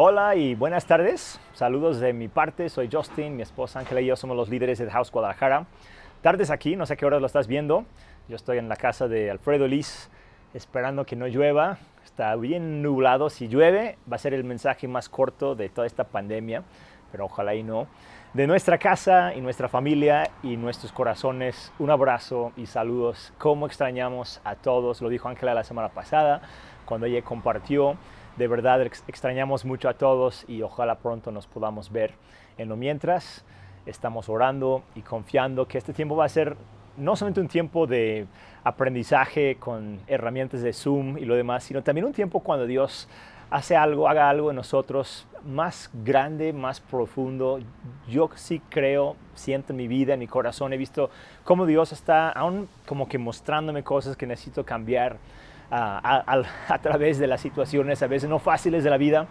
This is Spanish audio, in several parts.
Hola y buenas tardes. Saludos de mi parte. Soy Justin, mi esposa Ángela y yo somos los líderes de House Guadalajara. Tardes aquí, no sé qué hora lo estás viendo. Yo estoy en la casa de Alfredo Liz esperando que no llueva. Está bien nublado. Si llueve, va a ser el mensaje más corto de toda esta pandemia, pero ojalá y no. De nuestra casa y nuestra familia y nuestros corazones, un abrazo y saludos. Cómo extrañamos a todos, lo dijo Ángela la semana pasada cuando ella compartió de verdad extrañamos mucho a todos y ojalá pronto nos podamos ver. En lo mientras, estamos orando y confiando que este tiempo va a ser no solamente un tiempo de aprendizaje con herramientas de Zoom y lo demás, sino también un tiempo cuando Dios hace algo, haga algo en nosotros más grande, más profundo. Yo sí creo, siento en mi vida, en mi corazón, he visto cómo Dios está aún como que mostrándome cosas que necesito cambiar a, través de las situaciones a veces no fáciles de la vida,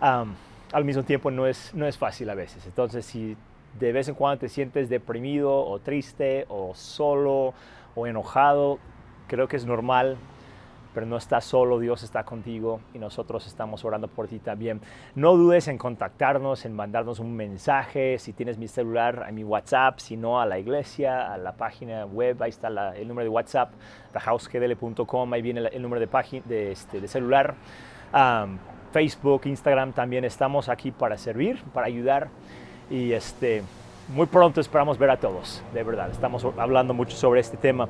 al mismo tiempo no es, no es fácil a veces. Entonces, si de vez en cuando te sientes deprimido o triste o solo o enojado, creo que es normal pero no estás solo, Dios está contigo y nosotros estamos orando por ti también. No dudes en contactarnos, en mandarnos un mensaje, si tienes mi celular, a mi WhatsApp, si no a la iglesia, a la página web, ahí está el número de WhatsApp, thehousegdl.com, ahí viene el, número de, página, de, este, celular. Facebook, Instagram, también estamos aquí para servir, para ayudar. Y este, muy pronto esperamos ver a todos, de verdad, estamos hablando mucho sobre este tema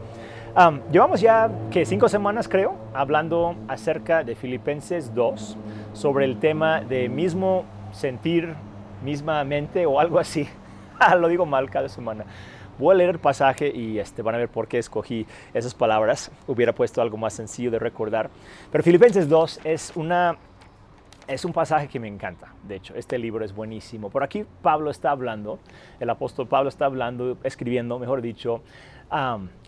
llevamos ya que cinco semanas creo hablando acerca de Filipenses 2 sobre el tema de mismo sentir, misma mente o algo así. Lo digo mal cada semana. Voy a leer el pasaje y este, van a ver por qué escogí esas palabras. Hubiera puesto algo más sencillo de recordar. Pero Filipenses 2 es, una, es un pasaje que me encanta. De hecho, este libro es buenísimo. Por aquí Pablo está hablando, el apóstol Pablo está hablando, escribiendo, mejor dicho,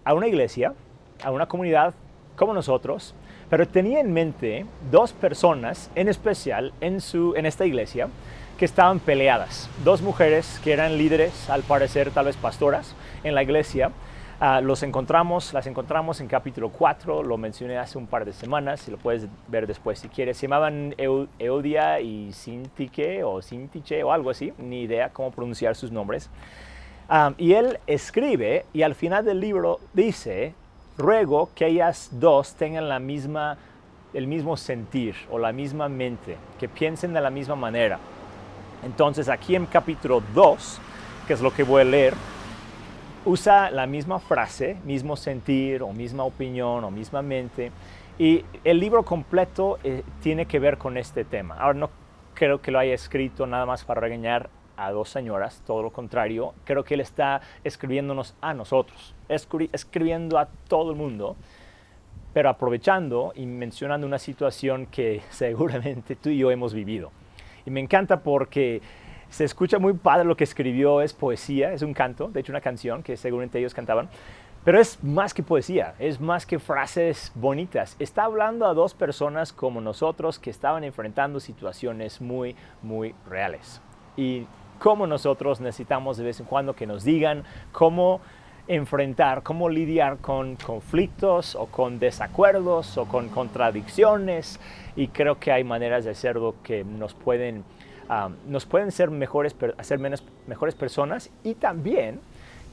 a una iglesia, a una comunidad como nosotros, pero tenía en mente dos personas en especial en, su, en esta iglesia que estaban peleadas. Dos mujeres que eran líderes, al parecer tal vez pastoras, en la iglesia. Ah, los encontramos, las encontramos en capítulo 4, lo mencioné hace un par de semanas, si lo puedes ver después si quieres. Se llamaban Eudia y Sintique o Sintiche o algo así, ni idea cómo pronunciar sus nombres y él escribe y al final del libro dice, ruego que ellas dos tengan la misma, el mismo sentir o la misma mente, que piensen de la misma manera. Entonces aquí en capítulo 2, que es lo que voy a leer, usa la misma frase, mismo sentir o misma opinión o misma mente. Y el libro completo eh, tiene que ver con este tema. Ahora no creo que lo haya escrito nada más para regañar a dos señoras, todo lo contrario, creo que él está escribiéndonos a nosotros, escribiendo a todo el mundo, pero aprovechando y mencionando una situación que seguramente tú y yo hemos vivido. Y me encanta porque se escucha muy padre lo que escribió, es poesía, es un canto, de hecho una canción que seguramente ellos cantaban, pero es más que poesía, es más que frases bonitas. Está hablando a dos personas como nosotros que estaban enfrentando situaciones muy, muy reales. Y cómo nosotros necesitamos de vez en cuando que nos digan cómo enfrentar, cómo lidiar con conflictos o con desacuerdos o con contradicciones y creo que hay maneras de hacerlo que nos pueden, nos pueden ser mejores, hacer menos, mejores personas y también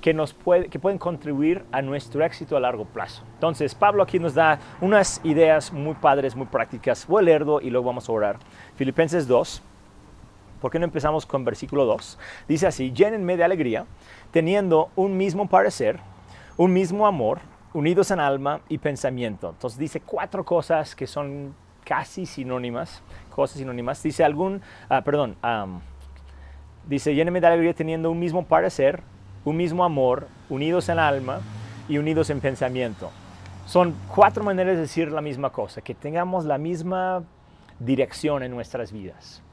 que, nos puede, que pueden contribuir a nuestro éxito a largo plazo. Entonces, Pablo aquí nos da unas ideas muy padres, muy prácticas. Voy a leerlo y luego vamos a orar. Filipenses 2, ¿Por qué no empezamos con versículo 2? Dice así, llénenme de alegría, teniendo un mismo parecer, un mismo amor, unidos en alma y pensamiento. Entonces dice cuatro cosas que son casi sinónimas, cosas sinónimas. Dice algún, ah, perdón, dice, llénenme de alegría teniendo un mismo parecer, un mismo amor, unidos en alma y unidos en pensamiento. Son cuatro maneras de decir la misma cosa, que tengamos la misma dirección en nuestras vidas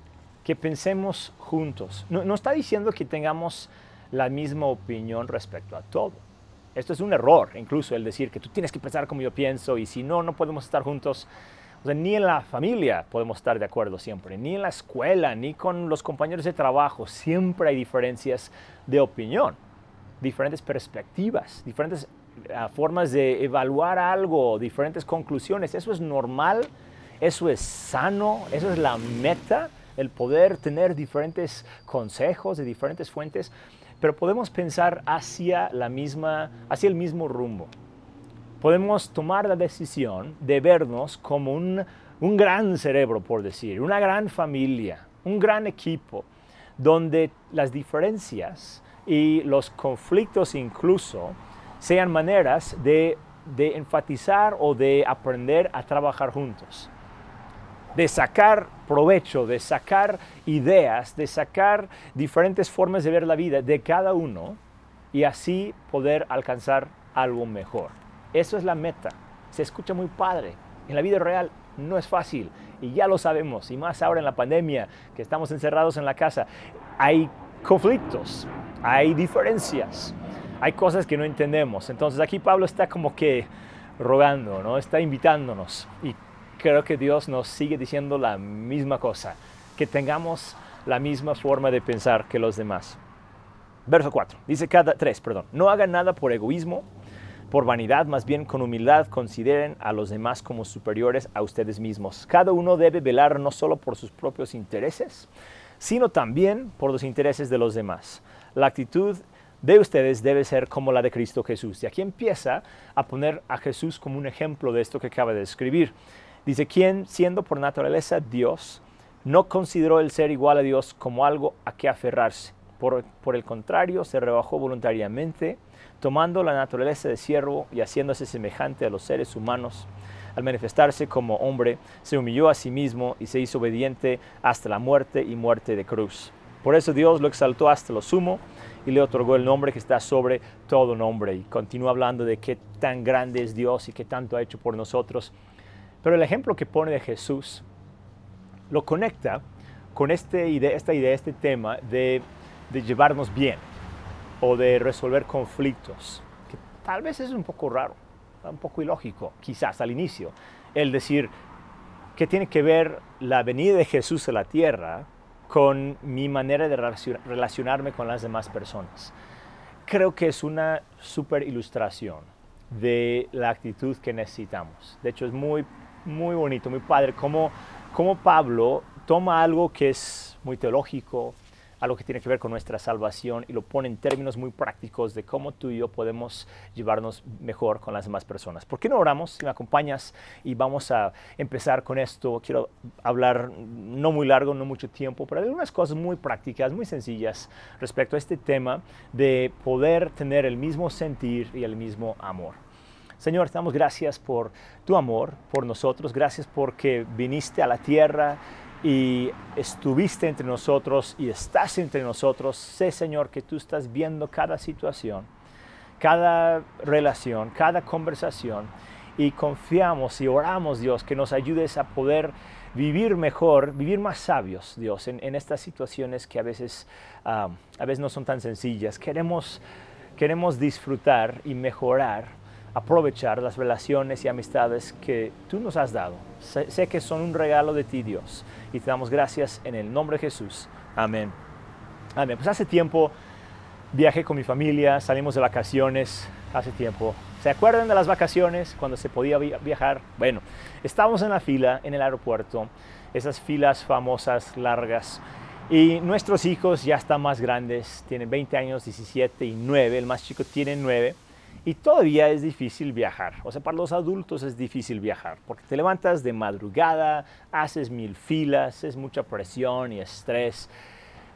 que pensemos juntos. No, está diciendo que tengamos la misma opinión respecto a todo. Esto es un error, incluso el decir que tú tienes que pensar como yo pienso y si no, no podemos estar juntos. Ni en la familia podemos estar de acuerdo siempre, ni en la escuela, ni con los compañeros de trabajo. Siempre hay diferencias de opinión, diferentes perspectivas, diferentes ah, formas de evaluar algo, diferentes conclusiones. Eso es normal, eso es sano, eso es la meta el poder tener diferentes consejos de diferentes fuentes, pero podemos pensar hacia, la misma, hacia el mismo rumbo. Podemos tomar la decisión de vernos como un, un gran cerebro, por decir, una gran familia, un gran equipo, donde las diferencias y los conflictos incluso sean maneras de, de enfatizar o de aprender a trabajar juntos de sacar provecho, de sacar ideas, de sacar diferentes formas de ver la vida de cada uno y así poder alcanzar algo mejor. Eso es la meta. Se escucha muy padre. En la vida real no es fácil y ya lo sabemos, y más ahora en la pandemia, que estamos encerrados en la casa. Hay conflictos, hay diferencias, hay cosas que no entendemos. Entonces aquí Pablo está como que rogando, ¿no? Está invitándonos y creo que Dios nos sigue diciendo la misma cosa, que tengamos la misma forma de pensar que los demás. Verso 4, dice cada 3, perdón, no hagan nada por egoísmo, por vanidad, más bien con humildad consideren a los demás como superiores a ustedes mismos. Cada uno debe velar no solo por sus propios intereses, sino también por los intereses de los demás. La actitud de ustedes debe ser como la de Cristo Jesús. Y aquí empieza a poner a Jesús como un ejemplo de esto que acaba de escribir. Dice, quien siendo por naturaleza Dios, no consideró el ser igual a Dios como algo a que aferrarse. Por, por el contrario, se rebajó voluntariamente, tomando la naturaleza de siervo y haciéndose semejante a los seres humanos. Al manifestarse como hombre, se humilló a sí mismo y se hizo obediente hasta la muerte y muerte de cruz. Por eso Dios lo exaltó hasta lo sumo y le otorgó el nombre que está sobre todo nombre. Y continúa hablando de qué tan grande es Dios y qué tanto ha hecho por nosotros. Pero el ejemplo que pone de Jesús lo conecta con este idea, esta idea, este tema de, llevarnos bien o de resolver conflictos, que tal vez es un poco raro, un poco ilógico, quizás al inicio, el decir que tiene que ver la venida de Jesús a la tierra con mi manera de relacionarme con las demás personas. Creo que es una super ilustración de la actitud que necesitamos. De hecho, es muy muy bonito, muy padre, como, como Pablo toma algo que es muy teológico, algo que tiene que ver con nuestra salvación y lo pone en términos muy prácticos de cómo tú y yo podemos llevarnos mejor con las demás personas. ¿Por qué no oramos? Si me acompañas y vamos a empezar con esto, quiero hablar no muy largo, no mucho tiempo, pero algunas cosas muy prácticas, muy sencillas respecto a este tema de poder tener el mismo sentir y el mismo amor. Señor, te damos gracias por tu amor por nosotros, gracias porque viniste a la tierra y estuviste entre nosotros y estás entre nosotros. Sé, Señor, que tú estás viendo cada situación, cada relación, cada conversación y confiamos y oramos, Dios, que nos ayudes a poder vivir mejor, vivir más sabios, Dios, en, estas situaciones que a veces, ah, a veces no son tan sencillas. Queremos, queremos disfrutar y mejorar aprovechar las relaciones y amistades que tú nos has dado. Sé, que son un regalo de ti, Dios, y te damos gracias en el nombre de Jesús. Amén. Amén. Pues hace tiempo viajé con mi familia, salimos de vacaciones hace tiempo. ¿Se acuerdan de las vacaciones cuando se podía viajar? Bueno, estábamos en la fila en el aeropuerto, esas filas famosas, largas, y nuestros hijos ya están más grandes, tienen 20 años, 17 y 9, el más chico tiene 9. Y todavía es difícil viajar. O sea, para los adultos es difícil viajar porque te levantas de madrugada, haces mil filas, es mucha presión y estrés.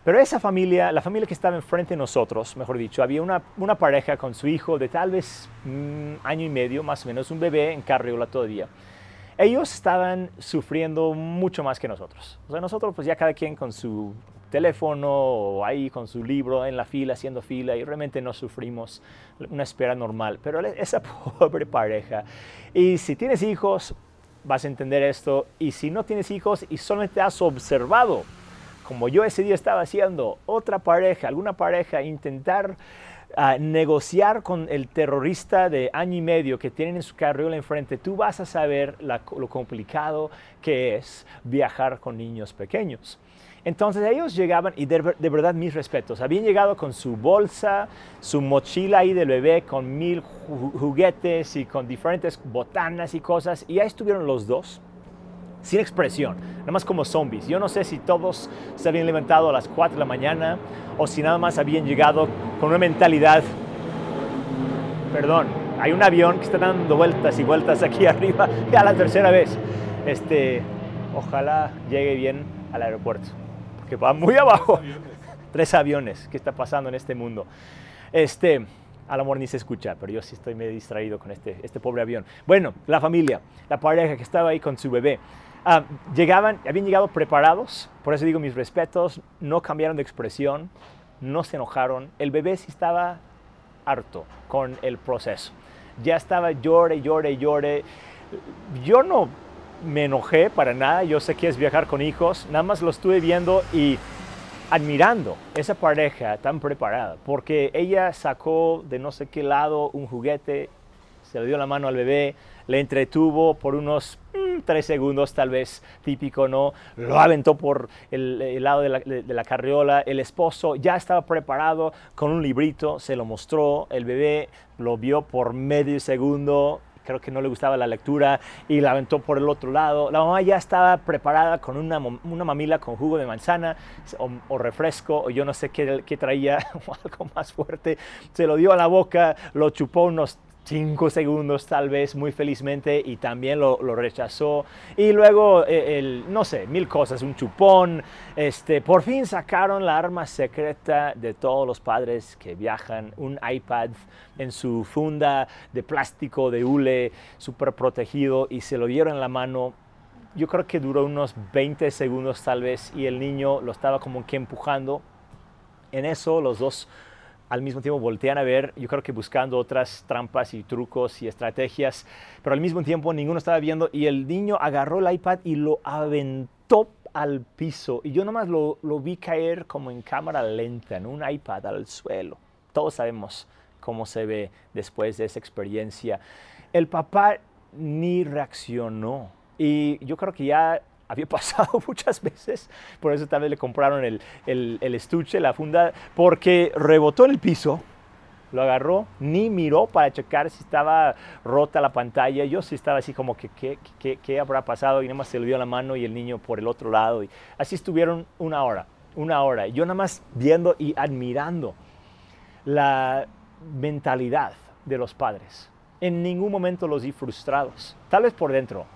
Pero esa familia, la familia que estaba enfrente de nosotros, mejor dicho, había una, una pareja con su hijo de tal vez mm, año y medio, más o menos, un bebé en carriola todavía. Ellos estaban sufriendo mucho más que nosotros. O sea, nosotros pues ya cada quien con su teléfono o ahí con su libro en la fila, haciendo fila y realmente no sufrimos una espera normal. Pero esa pobre pareja. Y si tienes hijos, vas a entender esto. Y si no tienes hijos y solamente has observado, como yo ese día estaba haciendo, otra pareja, alguna pareja, intentar uh, negociar con el terrorista de año y medio que tienen en su carriola enfrente, tú vas a saber lo complicado que es viajar con niños pequeños. Entonces ellos llegaban, y de, verdad mis respetos, habían llegado con su bolsa, su mochila ahí del bebé, con mil juguetes y con diferentes botanas y cosas, y ahí estuvieron los dos, sin expresión, nada más como zombies. Yo no sé si todos se habían levantado a las 4 de la mañana o si nada más habían llegado con una mentalidad, perdón, hay un avión que está dando vueltas y vueltas aquí arriba ya la tercera vez. Este, ojalá llegue bien al aeropuerto, porque va muy abajo. Tres aviones. ¿Qué está pasando en este mundo? Este, al amor ni se escucha, pero yo sí estoy medio distraído con este, este pobre avión. Bueno, la familia, la pareja que estaba ahí con su bebé. Ah, llegaban, habían llegado preparados, por eso digo mis respetos, no cambiaron de expresión, no se enojaron. El bebé sí estaba harto con el proceso. Ya estaba llore, llore, llore. Yo no me enojé para nada, yo sé que es viajar con hijos, nada más lo estuve viendo y admirando esa pareja tan preparada, porque ella sacó de no sé qué lado un juguete, se le dio la mano al bebé, le entretuvo por unos mm, tres segundos tal vez, típico, ¿no? Lo aventó por el, lado de la, de la, carriola, el esposo ya estaba preparado con un librito, se lo mostró, el bebé lo vio por medio segundo, creo que no le gustaba la lectura y la aventó por el otro lado. La mamá ya estaba preparada con una, una mamila con jugo de manzana o, refresco o yo no sé qué, qué traía o algo más fuerte. Se lo dio a la boca, lo chupó unos cinco segundos tal vez muy felizmente y también lo, rechazó. Y luego eh, el, no sé mil cosas un chupón. Este por fin sacaron la arma secreta de todos los padres que viajan un iPad en su funda de plástico de hule súper protegido y se lo dieron en la mano. Yo creo que duró unos 20 segundos tal vez y el niño lo estaba como que empujando. En eso los dos al mismo tiempo voltean a ver, yo creo que buscando otras trampas y trucos y estrategias, pero al mismo tiempo ninguno estaba viendo y el niño agarró el iPad y lo aventó al piso y yo nomás lo, lo vi caer como en cámara lenta, en un iPad al suelo. Todos sabemos cómo se ve después de esa experiencia. El papá ni reaccionó y yo creo que ya había pasado muchas veces, por eso tal le compraron el, el, estuche, la funda, porque rebotó en el piso, lo agarró, ni miró para checar si estaba rota la pantalla. Yo sí estaba así como que, ¿qué, qué, qué habrá pasado? Y nada más se le dio la mano y el niño por el otro lado. Y así estuvieron una hora, una hora. Yo nada más viendo y admirando la mentalidad de los padres. En ningún momento los vi frustrados. Tal vez por dentro.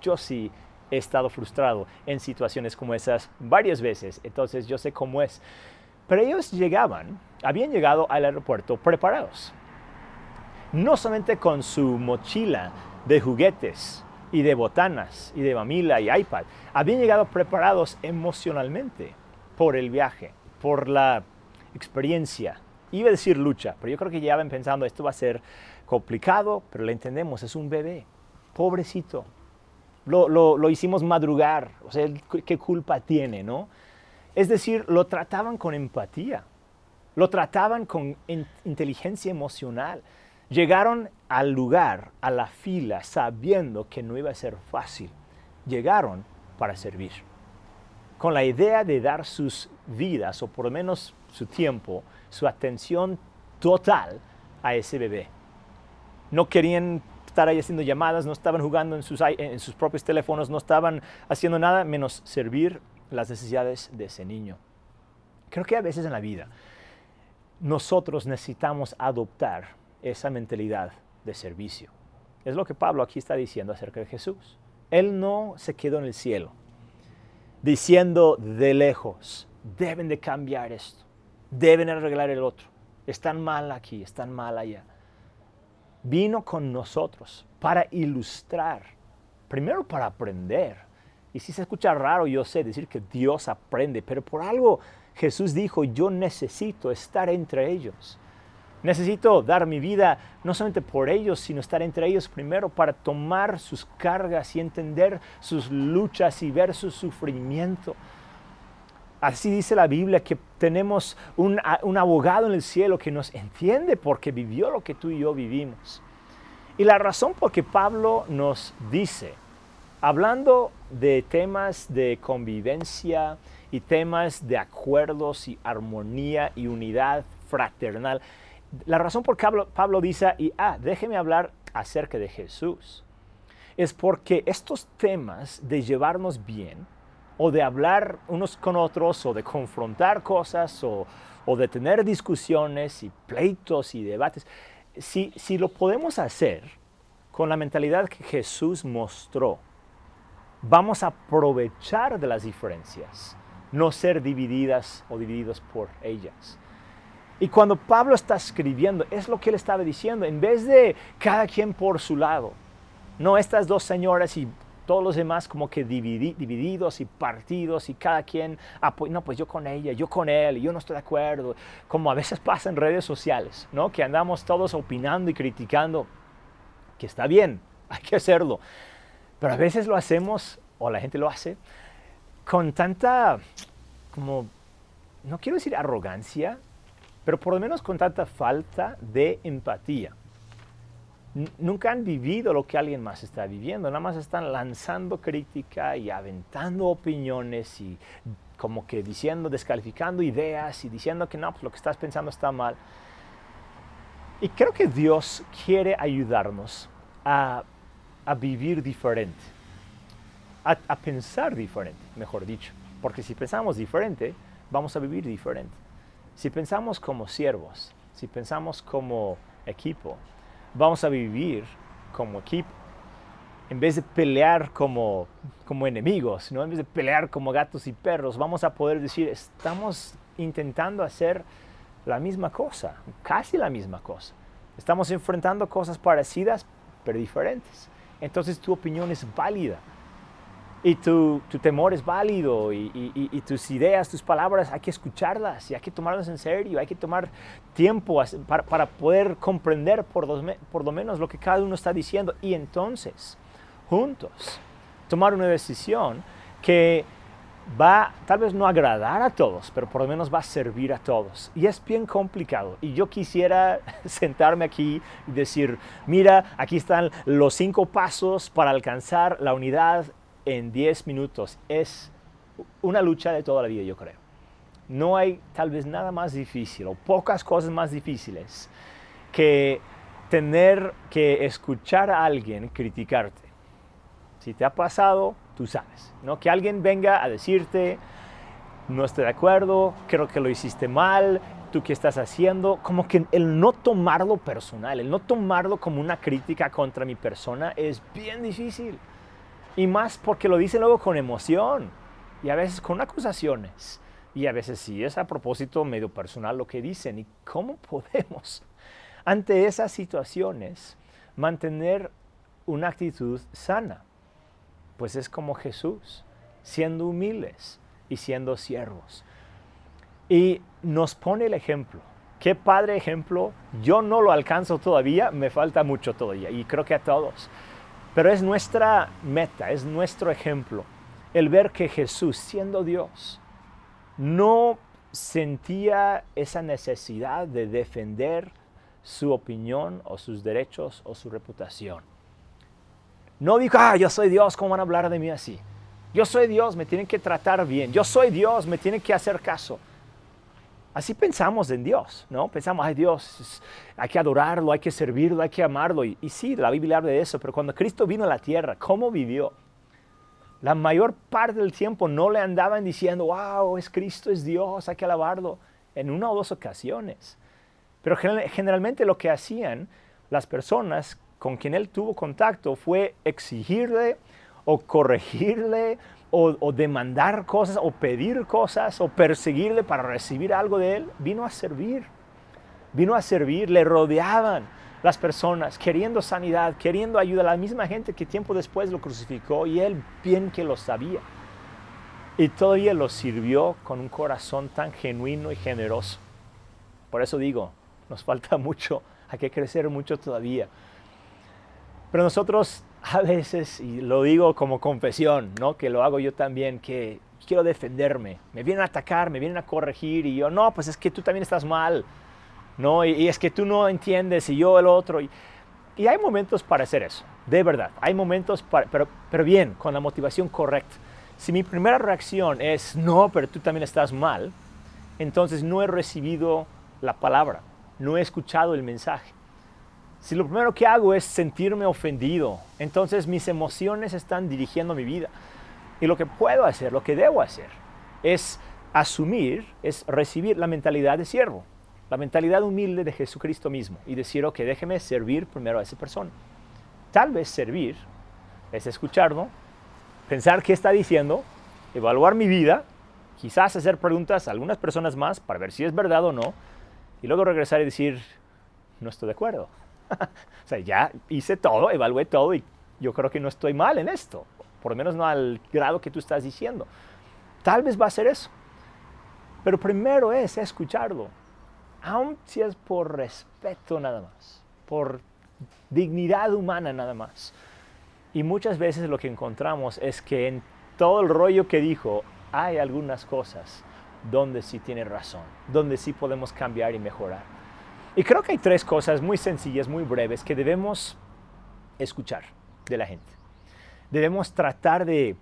Yo sí he estado frustrado en situaciones como esas varias veces, entonces yo sé cómo es. Pero ellos llegaban, habían llegado al aeropuerto preparados. No solamente con su mochila de juguetes y de botanas y de mamila y iPad, habían llegado preparados emocionalmente por el viaje, por la experiencia. Iba a decir lucha, pero yo creo que llegaban pensando esto va a ser complicado, pero lo entendemos, es un bebé, pobrecito, lo, hicimos madrugar, o sea, ¿qué culpa tiene, no? Es decir, lo trataban con empatía, lo trataban con inteligencia emocional. Llegaron al lugar, a la fila, sabiendo que no iba a ser fácil. Llegaron para servir, con la idea de dar sus vidas, o por lo menos su tiempo, su atención total a ese bebé. No querían estar ahí haciendo llamadas, no estaban jugando en sus, en sus propios teléfonos, no estaban haciendo nada menos servir las necesidades de ese niño. Creo que a veces en la vida nosotros necesitamos adoptar esa mentalidad de servicio. Es lo que Pablo aquí está diciendo acerca de Jesús. Él no se quedó en el cielo diciendo de lejos, deben de cambiar esto, deben arreglar el otro, están mal aquí, están mal allá vino con nosotros para ilustrar, primero para aprender. Y si se escucha raro, yo sé decir que Dios aprende, pero por algo Jesús dijo, yo necesito estar entre ellos. Necesito dar mi vida no solamente por ellos, sino estar entre ellos primero para tomar sus cargas y entender sus luchas y ver su sufrimiento. Así dice la Biblia que tenemos un, abogado en el cielo que nos entiende porque vivió lo que tú y yo vivimos. Y la razón por que Pablo nos dice, hablando de temas de convivencia y temas de acuerdos y armonía y unidad fraternal, la razón por que Pablo, Pablo dice, y ah, déjeme hablar acerca de Jesús. es porque estos temas de llevarnos bien, o de hablar unos con otros, o de confrontar cosas, o, de tener discusiones y pleitos y debates, si, si lo podemos hacer con la mentalidad que Jesús mostró, vamos a aprovechar de las diferencias, no ser divididas o divididos por ellas. Y cuando Pablo está escribiendo, es lo que él estaba diciendo, en vez de cada quien por su lado, no estas dos señoras y todos los demás como que divididos y partidos y cada quien, no, pues yo con ella, yo con él, yo no estoy de acuerdo, como a veces pasa en redes sociales, ¿no? Que andamos todos opinando y criticando, que está bien, hay que hacerlo, pero a veces lo hacemos, o la gente lo hace, con tanta, como, no quiero decir arrogancia, pero por lo menos con tanta falta de empatía. Nunca han vivido lo que alguien más está viviendo, nada más están lanzando crítica y aventando opiniones y como que diciendo, descalificando ideas y diciendo que no, pues lo que estás pensando está mal. Y creo que Dios quiere ayudarnos a, vivir diferente, a pensar diferente, mejor dicho, porque si pensamos diferente, vamos a vivir diferente. Si pensamos como siervos, si pensamos como equipo, vamos a vivir como equipo. En vez de pelear como, como enemigos, ¿no? en vez de pelear como gatos y perros, vamos a poder decir, estamos intentando hacer la misma cosa, casi la misma cosa. Estamos enfrentando cosas parecidas, pero diferentes. Entonces tu opinión es válida y tu, temor es válido y, tus ideas, tus palabras, hay que escucharlas y hay que tomarlas en serio, hay que tomar tiempo para, poder comprender por, por lo menos lo que cada uno está diciendo y entonces, juntos, tomar una decisión que va tal vez no agradar a todos, pero por lo menos va a servir a todos. Y es bien complicado. Y yo quisiera sentarme aquí y decir, mira, aquí están los cinco pasos para alcanzar la unidad en 10 minutos es una lucha de toda la vida, yo creo. No hay tal vez nada más difícil o pocas cosas más difíciles que tener que escuchar a alguien criticarte. Si te ha pasado, tú sabes, ¿no? Que alguien venga a decirte, no estoy de acuerdo, creo que lo hiciste mal, tú qué estás haciendo, como que el no tomarlo personal, el no tomarlo como una crítica contra mi persona es bien difícil. Y más porque lo dicen luego con emoción y a veces con acusaciones. Y a veces sí es a propósito medio personal lo que dicen. ¿Y cómo podemos ante esas situaciones mantener una actitud sana? Pues es como Jesús, siendo humildes y siendo siervos. Y nos pone el ejemplo. Qué padre ejemplo. Yo no lo alcanzo todavía, me falta mucho todavía. Y creo que a todos. Pero es nuestra meta, es nuestro ejemplo, el ver que Jesús, siendo Dios, no sentía esa necesidad de defender su opinión o sus derechos o su reputación. No dijo, ah, yo soy Dios, ¿cómo van a hablar de mí así? Yo soy Dios, me tienen que tratar bien. Yo soy Dios, me tienen que hacer caso. Así pensamos en Dios, ¿no? Pensamos, ay Dios, hay que adorarlo, hay que servirlo, hay que amarlo. Y, sí, la Biblia habla de eso, pero cuando Cristo vino a la tierra, ¿cómo vivió? La mayor parte del tiempo no le andaban diciendo, wow, es Cristo, es Dios, hay que alabarlo, en una o dos ocasiones. Pero generalmente lo que hacían las personas con quien él tuvo contacto fue exigirle o corregirle o, demandar cosas o pedir cosas o perseguirle para recibir algo de él, vino a servir. Vino a servir, le rodeaban las personas queriendo sanidad, queriendo ayuda, la misma gente que tiempo después lo crucificó y él bien que lo sabía. Y todavía lo sirvió con un corazón tan genuino y generoso. Por eso digo, nos falta mucho, hay que crecer mucho todavía. Pero nosotros a veces, y lo digo como confesión, ¿no? que lo hago yo también, que quiero defenderme, me vienen a atacar, me vienen a corregir y yo, no, pues es que tú también estás mal, ¿no? Y, es que tú no entiendes y yo el otro. Y, y, hay momentos para hacer eso, de verdad, hay momentos, para, pero, pero bien, con la motivación correcta. Si mi primera reacción es, no, pero tú también estás mal, entonces no he recibido la palabra, no he escuchado el mensaje. Si lo primero que hago es sentirme ofendido, entonces mis emociones están dirigiendo mi vida. Y lo que puedo hacer, lo que debo hacer, es asumir, es recibir la mentalidad de siervo, la mentalidad humilde de Jesucristo mismo y decir, ok, déjeme servir primero a esa persona. Tal vez servir es escucharlo, pensar qué está diciendo, evaluar mi vida, quizás hacer preguntas a algunas personas más para ver si es verdad o no, y luego regresar y decir, no estoy de acuerdo. o sea, ya hice todo, evalué todo y yo creo que no estoy mal en esto, por lo menos no al grado que tú estás diciendo. Tal vez va a ser eso. Pero primero es escucharlo, aun si por respeto nada más, por dignidad humana nada más. Y muchas veces lo que encontramos es que en todo el rollo que dijo hay algunas cosas donde sí tiene razón, donde sí podemos cambiar y mejorar. Y creo que hay tres cosas muy sencillas, muy breves, que debemos escuchar de la gente. Debemos tratar de,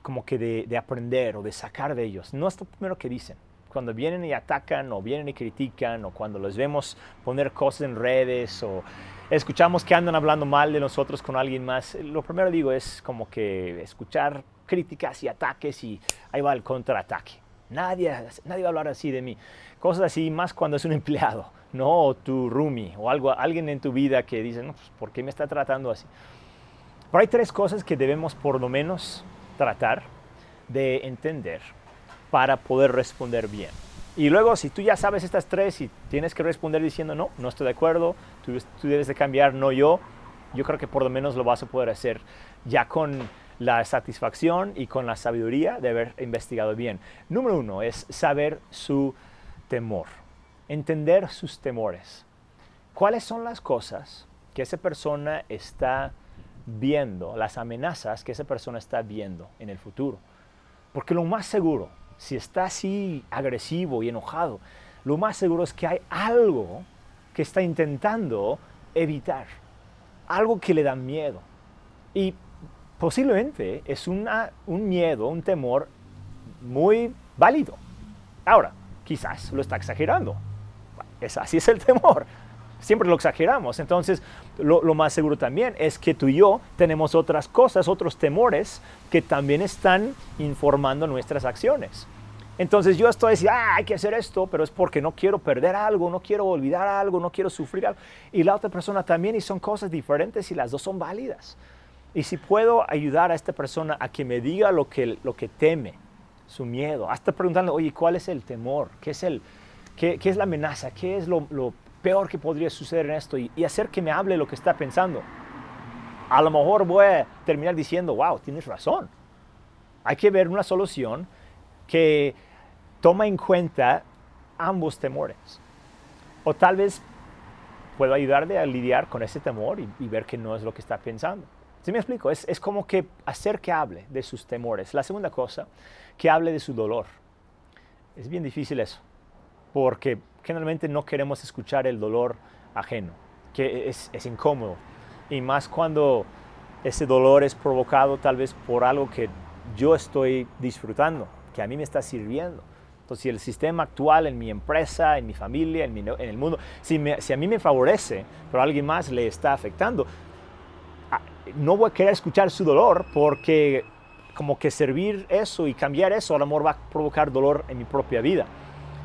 como que de, de aprender o de sacar de ellos. No es lo primero que dicen. Cuando vienen y atacan o vienen y critican o cuando los vemos poner cosas en redes o escuchamos que andan hablando mal de nosotros con alguien más, lo primero digo es como que escuchar críticas y ataques y ahí va el contraataque. Nadie, nadie va a hablar así de mí. Cosas así, más cuando es un empleado, ¿no? O tu roomie, o algo, alguien en tu vida que dice, no, pues, ¿por qué me está tratando así? Pero hay tres cosas que debemos por lo menos tratar de entender para poder responder bien. Y luego, si tú ya sabes estas tres y tienes que responder diciendo, no, no estoy de acuerdo, tú, tú debes de cambiar, no yo, yo creo que por lo menos lo vas a poder hacer ya con la satisfacción y con la sabiduría de haber investigado bien. Número uno es saber su temor, entender sus temores. ¿Cuáles son las cosas que esa persona está viendo, las amenazas que esa persona está viendo en el futuro? Porque lo más seguro, si está así agresivo y enojado, lo más seguro es que hay algo que está intentando evitar, algo que le da miedo. Y posiblemente es un miedo, un temor muy válido. Ahora, quizás lo está exagerando. Es, así es el temor. Siempre lo exageramos. Entonces, lo, más seguro también es que tú y yo tenemos otras cosas, otros temores que también están informando nuestras acciones. Entonces yo estoy diciendo, ah, hay que hacer esto, pero es porque no quiero perder algo, no quiero olvidar algo, no quiero sufrir algo. Y la otra persona también, y son cosas diferentes y las dos son válidas. Y si puedo ayudar a esta persona a que me diga lo que, lo que teme, su miedo, hasta preguntando, oye, ¿cuál es el temor? ¿Qué es, el, qué, qué es la amenaza? ¿Qué es lo, lo, peor que podría suceder en esto? Y, y, hacer que me hable lo que está pensando. A lo mejor voy a terminar diciendo, wow, tienes razón. Hay que ver una solución que toma en cuenta ambos temores. O tal vez puedo ayudarle a lidiar con ese temor y, y ver que no es lo que está pensando. ¿Sí me explico? Es, es, como que hacer que hable de sus temores. La segunda cosa, que hable de su dolor. Es bien difícil eso, porque generalmente no queremos escuchar el dolor ajeno, que es, es incómodo. Y más cuando ese dolor es provocado tal vez por algo que yo estoy disfrutando, que a mí me está sirviendo. Entonces, si el sistema actual en mi empresa, en mi familia, en, mi, en el mundo, si, me, si, a mí me favorece, pero a alguien más le está afectando, no voy a querer escuchar su dolor porque como que servir eso y cambiar eso a lo mejor va a provocar dolor en mi propia vida.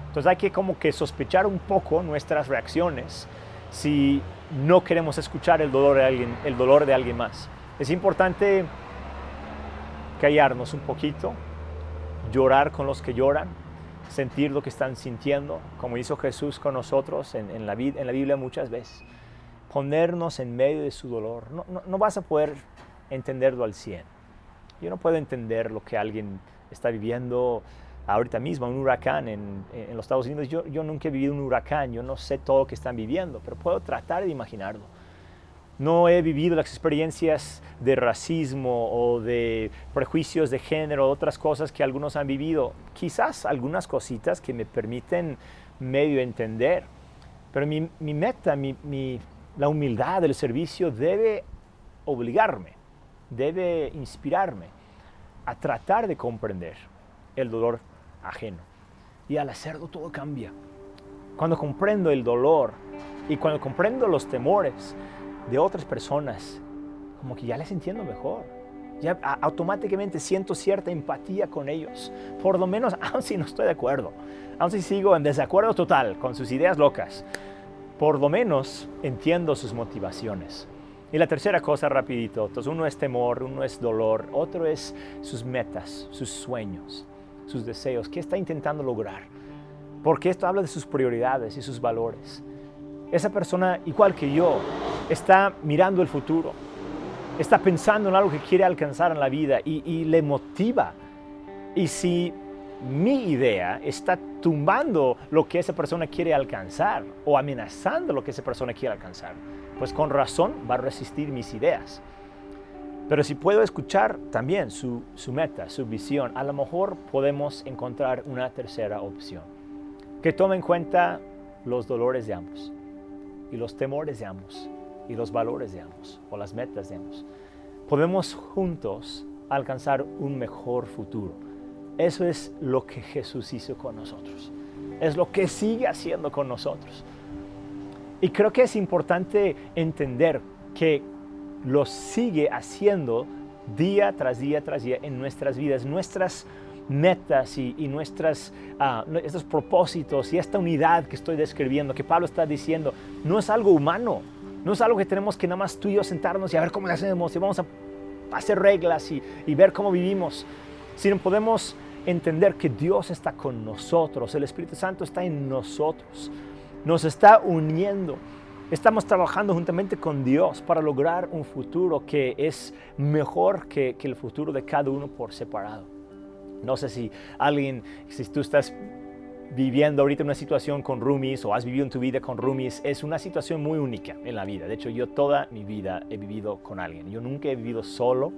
Entonces hay que como que sospechar un poco nuestras reacciones si no queremos escuchar el dolor de alguien, el dolor de alguien más. Es importante callarnos un poquito, llorar con los que lloran, sentir lo que están sintiendo, como hizo Jesús con nosotros en, la, Biblia muchas veces ponernos en medio de su dolor. No, no, no, vas a poder entenderlo al 100. Yo no puedo entender lo que alguien está viviendo ahorita mismo, un huracán en, en los Estados Unidos. Yo, yo, nunca he vivido un huracán, yo no sé todo lo que están viviendo, pero puedo tratar de imaginarlo. No he vivido las experiencias de racismo o de prejuicios de género, otras cosas que algunos han vivido. Quizás algunas cositas que me permiten medio entender. Pero mi, mi meta, mi, mi, la humildad del servicio debe obligarme, debe inspirarme a tratar de comprender el dolor ajeno. Y al hacerlo todo cambia. Cuando comprendo el dolor Y cuando comprendo los temores de otras personas, como que ya les entiendo mejor. Ya automáticamente siento cierta empatía con ellos. Por lo menos, aun si no estoy de acuerdo, aun si sigo en desacuerdo total con sus ideas locas, por lo menos entiendo sus motivaciones. Y la tercera cosa, rapidito, entonces uno es temor, uno es dolor, otro es sus metas, sus sueños, sus deseos, qué está intentando lograr. Porque esto habla de sus prioridades y sus valores. Esa persona, igual que yo, está mirando el futuro, está pensando en algo que quiere alcanzar en la vida y, le motiva. Y si mi idea está tumbando lo que esa persona quiere alcanzar o amenazando lo que esa persona quiere alcanzar, pues con razón va a resistir mis ideas. Pero si puedo escuchar también su, meta, su visión, a lo mejor podemos encontrar una tercera opción, que tome en cuenta los dolores de ambos, y los temores de ambos, y los valores de ambos, o las metas de ambos. Podemos juntos alcanzar un mejor futuro. Eso es lo que Jesús hizo con nosotros. Es lo que sigue haciendo con nosotros. Y creo que es importante entender que lo sigue haciendo día tras día tras día en nuestras vidas, nuestras metas y, nuestras, ah, estos propósitos y esta unidad que estoy describiendo, que Pablo está diciendo, no es algo humano, no es algo que tenemos que nada más tú y yo sentarnos y a ver cómo lo hacemos y vamos a hacer reglas y, y ver cómo vivimos, sino podemos entender que Dios está con nosotros, el Espíritu Santo está en nosotros nos está uniendo. Estamos trabajando juntamente con Dios para lograr un futuro que es mejor que, el futuro de cada uno por separado. No sé si alguien, si tú estás viviendo ahorita una situación con roomies o has vivido en tu vida con roomies, es una situación muy única en la vida. De hecho, yo toda mi vida he vivido con alguien. Yo nunca he vivido solo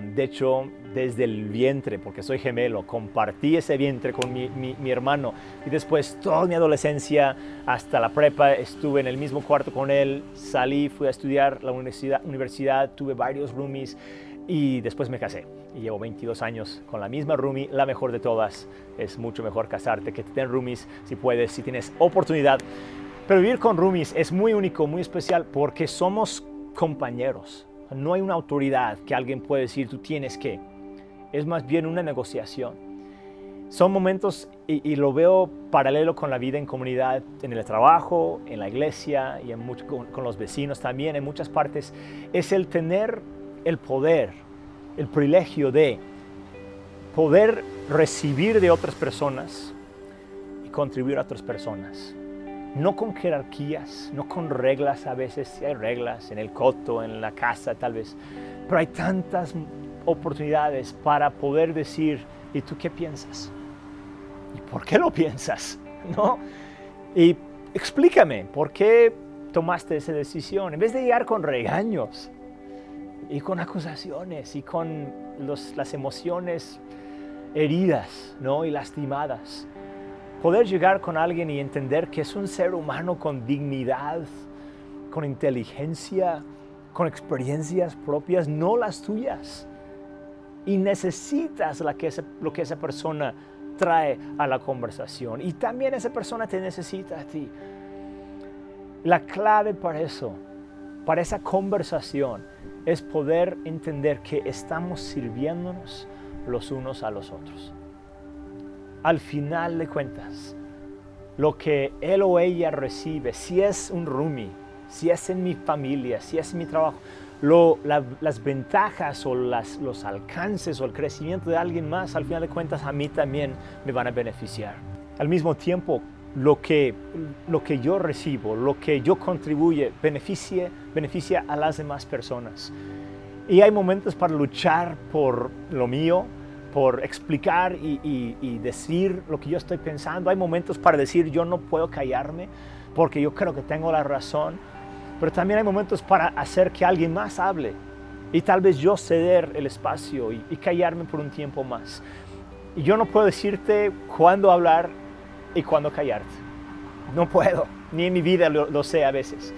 de hecho, desde el vientre, porque soy gemelo, compartí ese vientre con mi, hermano y después toda mi adolescencia hasta la prepa estuve en el mismo cuarto con él, salí, fui a estudiar la universidad, universidad tuve varios roomies y después me casé. Y llevo 22 años con la misma roomie, la mejor de todas. Es mucho mejor casarte que tener roomies si puedes, si tienes oportunidad. Pero vivir con roomies es muy único, muy especial porque somos compañeros no hay una autoridad que alguien puede decir tú tienes que. Es más bien una negociación. Son momentos, y, lo veo paralelo con la vida en comunidad, en el trabajo, en la iglesia y en con, con los vecinos también, en muchas partes, es el tener el poder, el privilegio de poder recibir de otras personas y contribuir a otras personas no con jerarquías, no con reglas a veces, si hay reglas en el coto, en la casa tal vez, pero hay tantas oportunidades para poder decir, ¿y tú qué piensas? ¿Y por qué lo piensas? ¿No? Y explícame, ¿por qué tomaste esa decisión? En vez de llegar con regaños y con acusaciones y con las emociones heridas ¿no? y lastimadas poder llegar con alguien y entender que es un ser humano con dignidad, con inteligencia, con experiencias propias, no las tuyas. Y necesitas lo que esa persona trae a la conversación. Y también esa persona te necesita a ti. La clave para eso, para esa conversación, es poder entender que estamos sirviéndonos los unos a los otros al final de cuentas, lo que él o ella recibe, si es un roomie, si es en mi familia, si es en mi trabajo, las ventajas o los alcances o el crecimiento de alguien más, al final de cuentas a mí también me van a beneficiar. Al mismo tiempo, lo que, lo que yo recibo, lo que yo contribuye, beneficia, beneficia a las demás personas. Y hay momentos para luchar por lo mío, por explicar y, decir lo que yo estoy pensando. Hay momentos para decir yo no puedo callarme porque yo creo que tengo la razón. Pero también hay momentos para hacer que alguien más hable y tal vez yo ceder el espacio y, callarme por un tiempo más. Y yo no puedo decirte cuándo hablar y cuándo callarte. No puedo, ni en mi vida lo, lo sé a veces.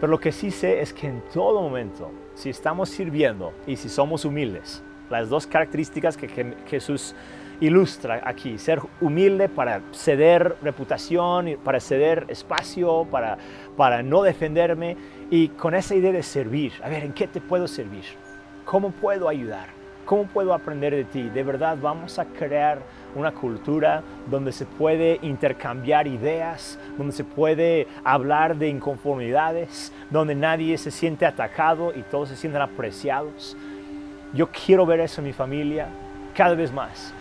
Pero lo que sí sé es que en todo momento, si estamos sirviendo y si somos humildes, las dos características que Jesús ilustra aquí, ser humilde para ceder reputación, para ceder espacio, para, para no defenderme y con esa idea de servir. A ver, ¿en qué te puedo servir? ¿Cómo puedo ayudar? ¿Cómo puedo aprender de ti? De verdad, vamos a crear una cultura donde se puede intercambiar ideas, donde se puede hablar de inconformidades, donde nadie se siente atacado y todos se sienten apreciados. Yo quiero ver eso en mi familia cada vez más.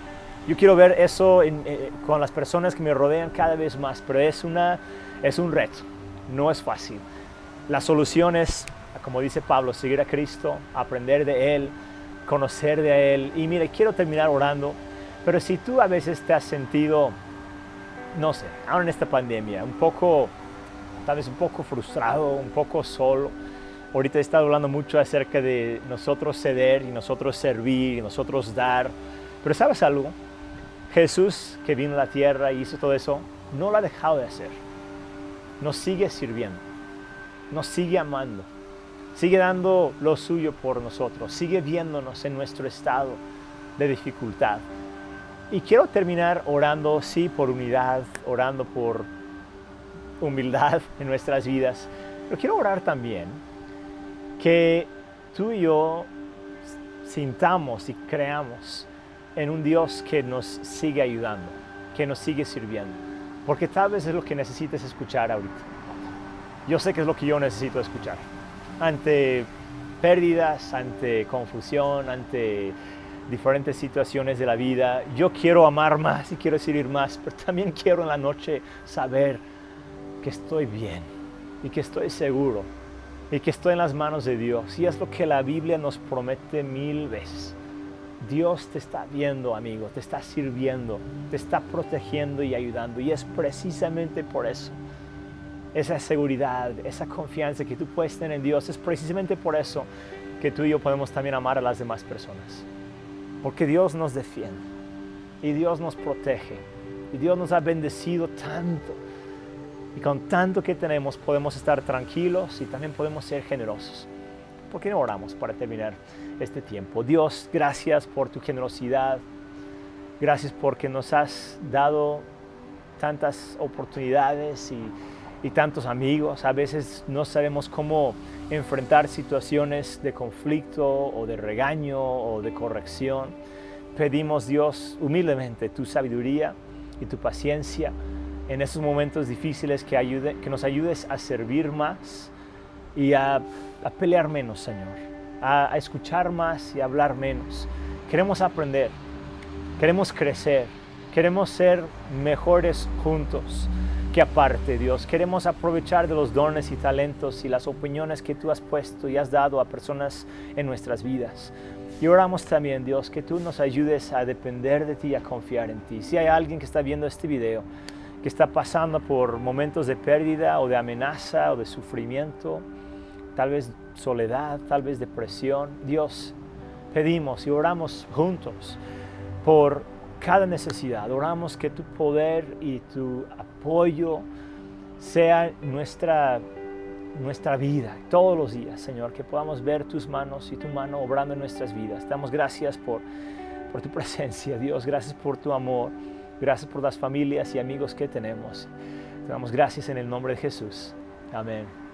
Yo quiero ver eso eh, con las personas que me rodean cada vez más, pero es, una, es un reto, no es fácil. La solución es, como dice Pablo, seguir a Cristo, aprender de Él, conocer de Él. Y mire, quiero terminar orando, pero si tú a veces te has sentido, no sé, ahora en esta pandemia, un poco, tal vez un poco frustrado, un poco solo. Ahorita he estado hablando mucho acerca de nosotros ceder y nosotros servir y nosotros dar. Pero ¿sabes algo? Jesús que vino a la tierra y hizo todo eso, no lo ha dejado de hacer. Nos sigue sirviendo, nos sigue amando sigue dando lo suyo por nosotros, sigue viéndonos en nuestro estado de dificultad. Y quiero terminar orando, sí, por unidad, orando por humildad en nuestras vidas, pero quiero orar también que tú y yo sintamos y creamos en un Dios que nos sigue ayudando, que nos sigue sirviendo, porque tal vez es lo que necesites escuchar ahorita. Yo sé que es lo que yo necesito escuchar ante pérdidas, ante confusión, ante diferentes situaciones de la vida. Yo quiero amar más y quiero servir más, pero también quiero en la noche saber que estoy bien y que estoy seguro y que estoy en las manos de Dios. Y es lo que la Biblia nos promete mil veces. Dios te está viendo, amigo, te está sirviendo, te está protegiendo y ayudando. Y es precisamente por eso esa seguridad, esa confianza que tú puedes tener en Dios. Es precisamente por eso que tú y yo podemos también amar a las demás personas. Porque Dios nos defiende y Dios nos protege y Dios nos ha bendecido tanto. Y con tanto que tenemos podemos estar tranquilos y también podemos ser generosos. ¿Por qué no oramos para terminar este tiempo? Dios, gracias por tu generosidad. Gracias porque nos has dado tantas oportunidades y y tantos amigos. A veces no sabemos cómo enfrentar situaciones de conflicto o de regaño o de corrección. Pedimos Dios humildemente tu sabiduría y tu paciencia en esos momentos difíciles que, ayude, que nos ayudes a servir más y a, pelear menos, Señor, a, a escuchar más y a hablar menos. Queremos aprender, queremos crecer, queremos ser mejores juntos aparte, Dios. Queremos aprovechar de los dones y talentos y las opiniones que tú has puesto y has dado a personas en nuestras vidas. Y oramos también, Dios, que tú nos ayudes a depender de ti y a confiar en ti. Si hay alguien que está viendo este video, que está pasando por momentos de pérdida o de amenaza o de sufrimiento, tal vez soledad, tal vez depresión, Dios, pedimos y oramos juntos por cada necesidad. Oramos que tu poder y tu apoyo sea nuestra, nuestra vida todos los días, Señor, que podamos ver tus manos y tu mano obrando en nuestras vidas. Damos gracias por, por tu presencia, Dios, gracias por tu amor, gracias por las familias y amigos que tenemos. Te damos gracias en el nombre de Jesús. Amén.